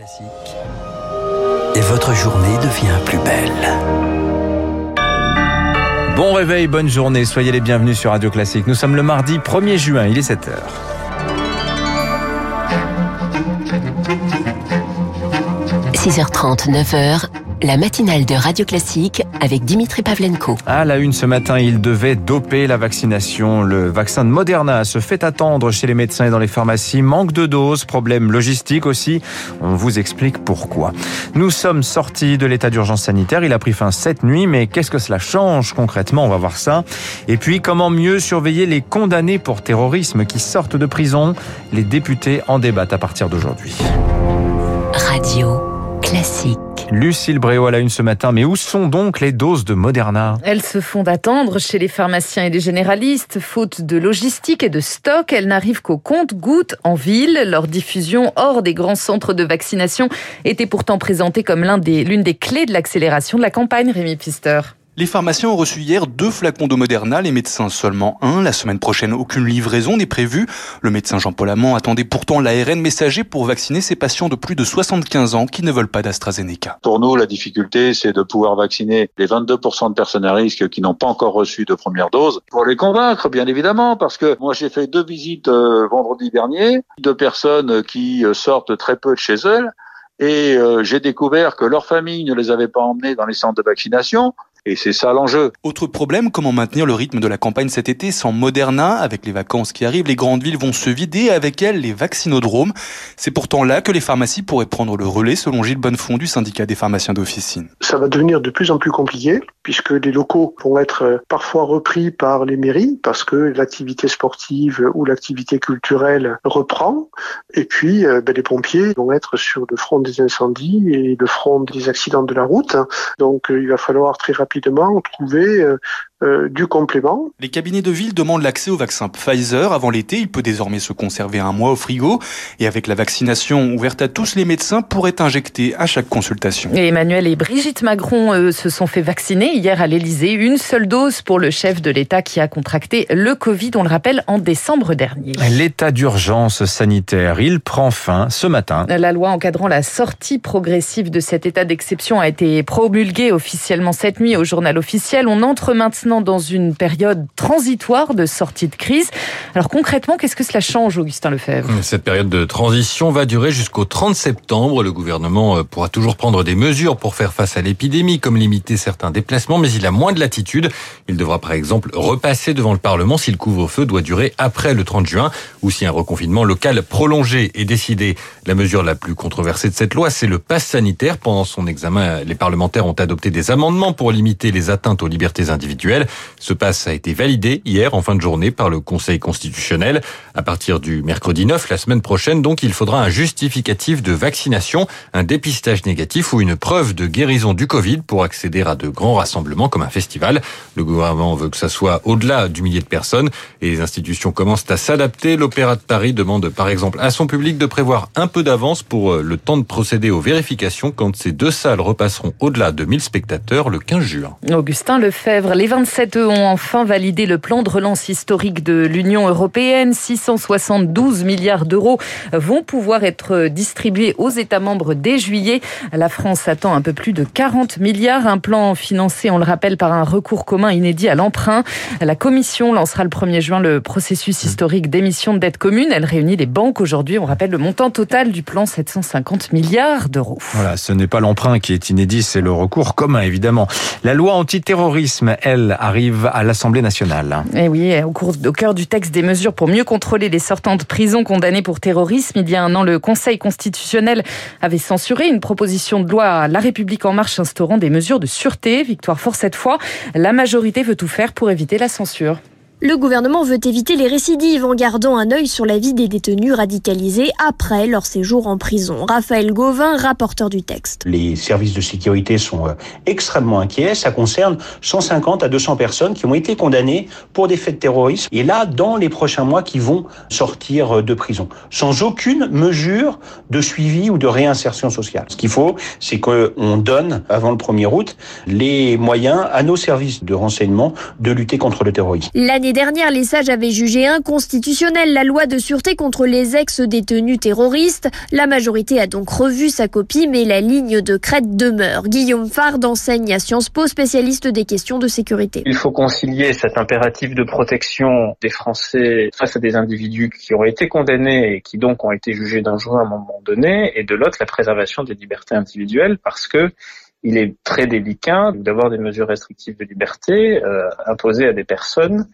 Classique. Et votre journée devient plus belle. Bon réveil, bonne journée, soyez les bienvenus sur Radio Classique. Nous sommes le mardi 1er juin, il est 7h. – 6h30, 9h, la matinale de Radio Classique avec Dimitri Pavlenko. À la une ce matin, il devait doper la vaccination. Le vaccin de Moderna se fait attendre chez les médecins et dans les pharmacies. Manque de doses, problème logistique aussi. On vous explique pourquoi. Nous sommes sortis de l'état d'urgence sanitaire. Il a pris fin cette nuit, mais qu'est-ce que cela change concrètement? On va voir ça. Et puis, comment mieux surveiller les condamnés pour terrorisme qui sortent de prison? Les députés en débattent à partir d'aujourd'hui. Radio Classique. Lucille Bréau à la une ce matin. Mais où sont donc les doses de Moderna? Elles se font attendre chez les pharmaciens et les généralistes. Faute de logistique et de stock, elles n'arrivent qu'au compte-gouttes en ville. Leur diffusion hors des grands centres de vaccination était pourtant présentée comme l'une des, des clés de l'accélération de la campagne, Rémi Pfister. Les pharmaciens ont reçu hier deux flacons de Moderna, les médecins seulement un. La semaine prochaine, aucune livraison n'est prévue. Le médecin Jean-Paul Amand attendait pourtant l'ARN messager pour vacciner ses patients de plus de 75 ans qui ne veulent pas d'AstraZeneca. Pour nous, la difficulté, c'est de pouvoir vacciner les 22% de personnes à risque qui n'ont pas encore reçu de première dose. Pour les convaincre, bien évidemment, parce que moi, j'ai fait deux visites euh, vendredi dernier, deux personnes qui euh, sortent très peu de chez elles et euh, j'ai découvert que leur famille ne les avait pas emmenés dans les centres de vaccination. Et c'est ça l'enjeu. Autre problème, comment maintenir le rythme de la campagne cet été sans Moderna? Avec les vacances qui arrivent, les grandes villes vont se vider avec elles les vaccinodromes. C'est pourtant là que les pharmacies pourraient prendre le relais, selon Gilles Bonnefond du syndicat des pharmaciens d'officine. Ça va devenir de plus en plus compliqué puisque les locaux vont être euh, parfois repris par les mairies parce que l'activité sportive ou l'activité culturelle reprend. Et puis, euh, ben, les pompiers vont être sur le front des incendies et le front des accidents de la route. Donc, euh, il va falloir très rapidement rapidement trouver euh, du complément. Les cabinets de ville demandent l'accès au vaccin Pfizer avant l'été. Il peut désormais se conserver un mois au frigo. Et avec la vaccination ouverte à tous, les médecins pourraient injecter à chaque consultation. Et Emmanuel et Brigitte Macron se sont fait vacciner hier à l'Elysée. Une seule dose pour le chef de l'État qui a contracté le Covid, on le rappelle, en décembre dernier. L'état d'urgence sanitaire, il prend fin ce matin. La loi encadrant la sortie progressive de cet état d'exception a été promulguée officiellement cette nuit au journal officiel. On entre maintenant dans une période transitoire de sortie de crise. Alors concrètement, qu'est-ce que cela change, Augustin Lefebvre? Cette période de transition va durer jusqu'au 30 septembre. Le gouvernement euh, pourra toujours prendre des mesures pour faire face à l'épidémie, comme limiter certains déplacements, mais il a moins de latitude. Il devra par exemple repasser devant le Parlement si le couvre-feu doit durer après le 30 juin ou si un reconfinement local prolongé est décidé. La mesure la plus controversée de cette loi, c'est le pass sanitaire. Pendant son examen, les parlementaires ont adopté des amendements pour limiter les atteintes aux libertés individuelles. Ce pass a été validé hier en fin de journée par le Conseil constitutionnel. À partir du mercredi 9, la semaine prochaine, donc, il faudra un justificatif de vaccination, un dépistage négatif ou une preuve de guérison du Covid pour accéder à de grands rassemblements comme un festival. Le gouvernement veut que ça soit au-delà du millier de personnes et les institutions commencent à s'adapter. L'Opéra de Paris demande par exemple à son public de prévoir un peu d'avance pour euh, le temps de procéder aux vérifications quand ces deux salles repasseront au-delà de 1000 spectateurs le 15 juin. Augustin Lefebvre, les 25 27 ont enfin validé le plan de relance historique de l'Union européenne. 672 milliards d'euros vont pouvoir être distribués aux États membres dès juillet. La France attend un peu plus de 40 milliards. Un plan financé, on le rappelle, par un recours commun inédit à l'emprunt. La Commission lancera le 1er juin le processus historique d'émission de dette commune. Elle réunit les banques aujourd'hui. On rappelle le montant total du plan, 750 milliards d'euros. Voilà, ce n'est pas l'emprunt qui est inédit, c'est le recours commun, évidemment. La loi antiterrorisme, elle, arrive à l'Assemblée nationale. Et eh oui, au, cours, au cœur du texte des mesures pour mieux contrôler les sortants de prison condamnés pour terrorisme, il y a un an, le Conseil constitutionnel avait censuré une proposition de loi à La République en marche instaurant des mesures de sûreté. Victoire fort cette fois. La majorité veut tout faire pour éviter la censure. Le gouvernement veut éviter les récidives en gardant un œil sur la vie des détenus radicalisés après leur séjour en prison. Raphaël Gauvin, rapporteur du texte. Les services de sécurité sont euh, extrêmement inquiets. Ça concerne 150 à 200 personnes qui ont été condamnées pour des faits de terrorisme et là, dans les prochains mois, qui vont sortir euh, de prison sans aucune mesure de suivi ou de réinsertion sociale. Ce qu'il faut, c'est qu'on donne, avant le 1er août, les moyens à nos services de renseignement de lutter contre le terrorisme. L'année l'année dernière, les sages avaient jugé inconstitutionnelle la loi de sûreté contre les ex-détenus terroristes. La majorité a donc revu sa copie, mais la ligne de crête demeure. Guillaume Fard enseigne à Sciences Po, spécialiste des questions de sécurité. Il faut concilier cet impératif de protection des Français face à des individus qui ont été condamnés et qui donc ont été jugés dangereux à un moment donné, et de l'autre la préservation des libertés individuelles parce que il est très délicat d'avoir des mesures restrictives de liberté euh, imposées à des personnes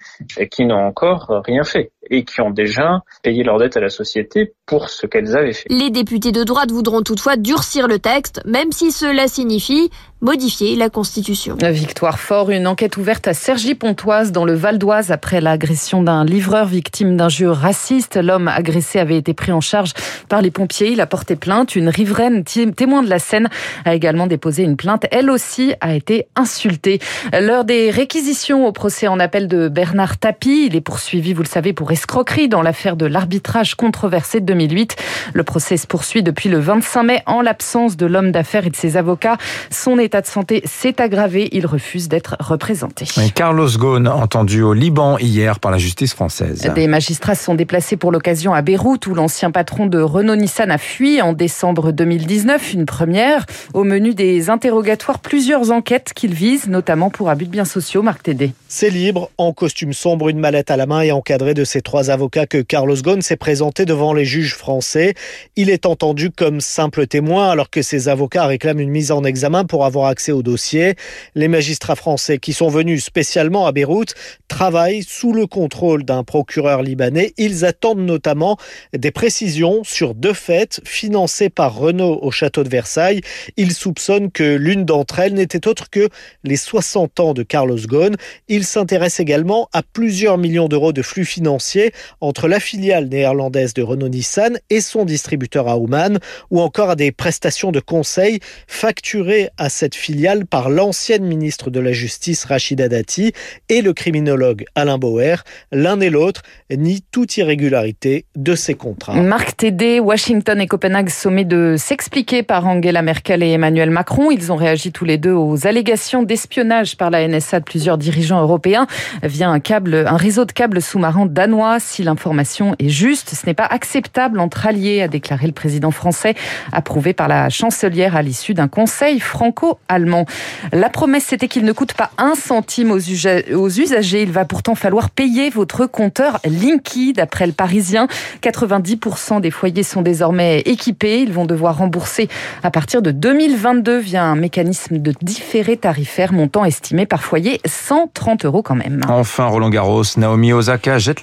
qui n'ont encore rien fait et qui ont déjà payé leur dette à la société pour ce qu'elles avaient fait. Les députés de droite voudront toutefois durcir le texte, même si cela signifie modifier la Constitution. Victoire Fort, une enquête ouverte à Cergy-Pontoise dans le Val d'Oise après l'agression d'un livreur victime d'injures racistes. L'homme agressé avait été pris en charge par les pompiers. Il a porté plainte. Une riveraine témoin de la scène a également déposé une plainte. Elle aussi a été insultée. L'heure des réquisitions au procès en appel de Bernard Tapie. Il est poursuivi, vous le savez, pour escroquerie dans l'affaire de l'arbitrage controversé de 2008. Le procès se poursuit depuis le 25 mai en l'absence de l'homme d'affaires et de ses avocats. Son état de santé s'est aggravé. Il refuse d'être représenté. Carlos Ghosn, entendu au Liban hier par la justice française. Des magistrats sont déplacés pour l'occasion à Beyrouth où l'ancien patron de Renault-Nissan a fui en décembre 2019. Une première. Au menu des interrogatoires, plusieurs enquêtes qu'il vise, notamment pour abus de biens sociaux. Marc Tédé. C'est libre, en costume sombre, une mallette à la main et encadré de ces trois avocats que Carlos Ghosn s'est présenté devant les juges français. Il est entendu comme simple témoin alors que ses avocats réclament une mise en examen pour avoir accès au dossier. Les magistrats français qui sont venus spécialement à Beyrouth travaillent sous le contrôle d'un procureur libanais. Ils attendent notamment des précisions sur deux fêtes financées par Renault au château de Versailles. Ils soupçonnent que l'une d'entre elles n'était autre que les 60 ans de Carlos Ghosn. Ils s'intéressent également à plusieurs millions d'euros de flux financiers entre la filiale néerlandaise de Renault-Nissan et son distributeur à Ouman, ou encore à des prestations de conseil facturées à cette filiale par l'ancienne ministre de la Justice Rachida Dati et le criminologue Alain Bauer. L'un et l'autre nient toute irrégularité de ces contrats. Marc Tédé, Washington et Copenhague sommet de s'expliquer par Angela Merkel et Emmanuel Macron. Ils ont réagi tous les deux aux allégations d'espionnage par la NSA de plusieurs dirigeants européens via un réseau de câbles sous-marins danois. Si l'information est juste, ce n'est pas acceptable entre alliés, a déclaré le président français, approuvé par la chancelière à l'issue d'un conseil franco-allemand. La promesse, c'était qu'il ne coûte pas un centime aux, usagers. Il va pourtant falloir payer votre compteur Linky, d'après le Parisien. 90% des foyers sont désormais équipés. Ils vont devoir rembourser à partir de 2022 via un mécanisme de différé tarifaire, montant estimé par foyer 130 euros quand même. Enfin, Roland Garros, Naomi Osaka jette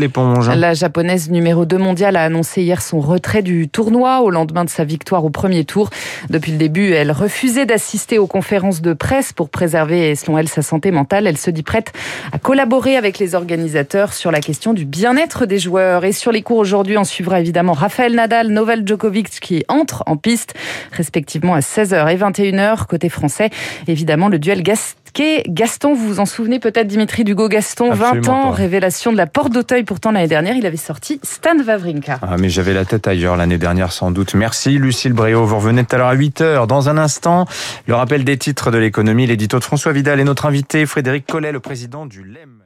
La japonaise numéro 2 mondiale a annoncé hier son retrait du tournoi au lendemain de sa victoire au premier tour. Depuis le début, elle refusait d'assister aux conférences de presse pour préserver, selon elle, sa santé mentale. Elle se dit prête à collaborer avec les organisateurs sur la question du bien-être des joueurs. Et sur les cours aujourd'hui, on suivra évidemment Raphaël Nadal, Novak Djokovic qui entrent en piste, respectivement à 16h et 21h. Côté français, évidemment, le duel Gaston Gaston, vous vous en souvenez peut-être, Dimitri Dugo Gaston, 20 ans, révélation de la porte d'Auteuil. Pourtant, l'année dernière, il avait sorti Stan Wawrinka. Ah, mais j'avais la tête ailleurs l'année dernière, sans doute. Merci, Lucille Bréau. Vous revenez tout à l'heure à 8 h Dans un instant, le rappel des titres de l'économie, l'édito de François Vidal et notre invité, Frédéric Collet, le président du LEM.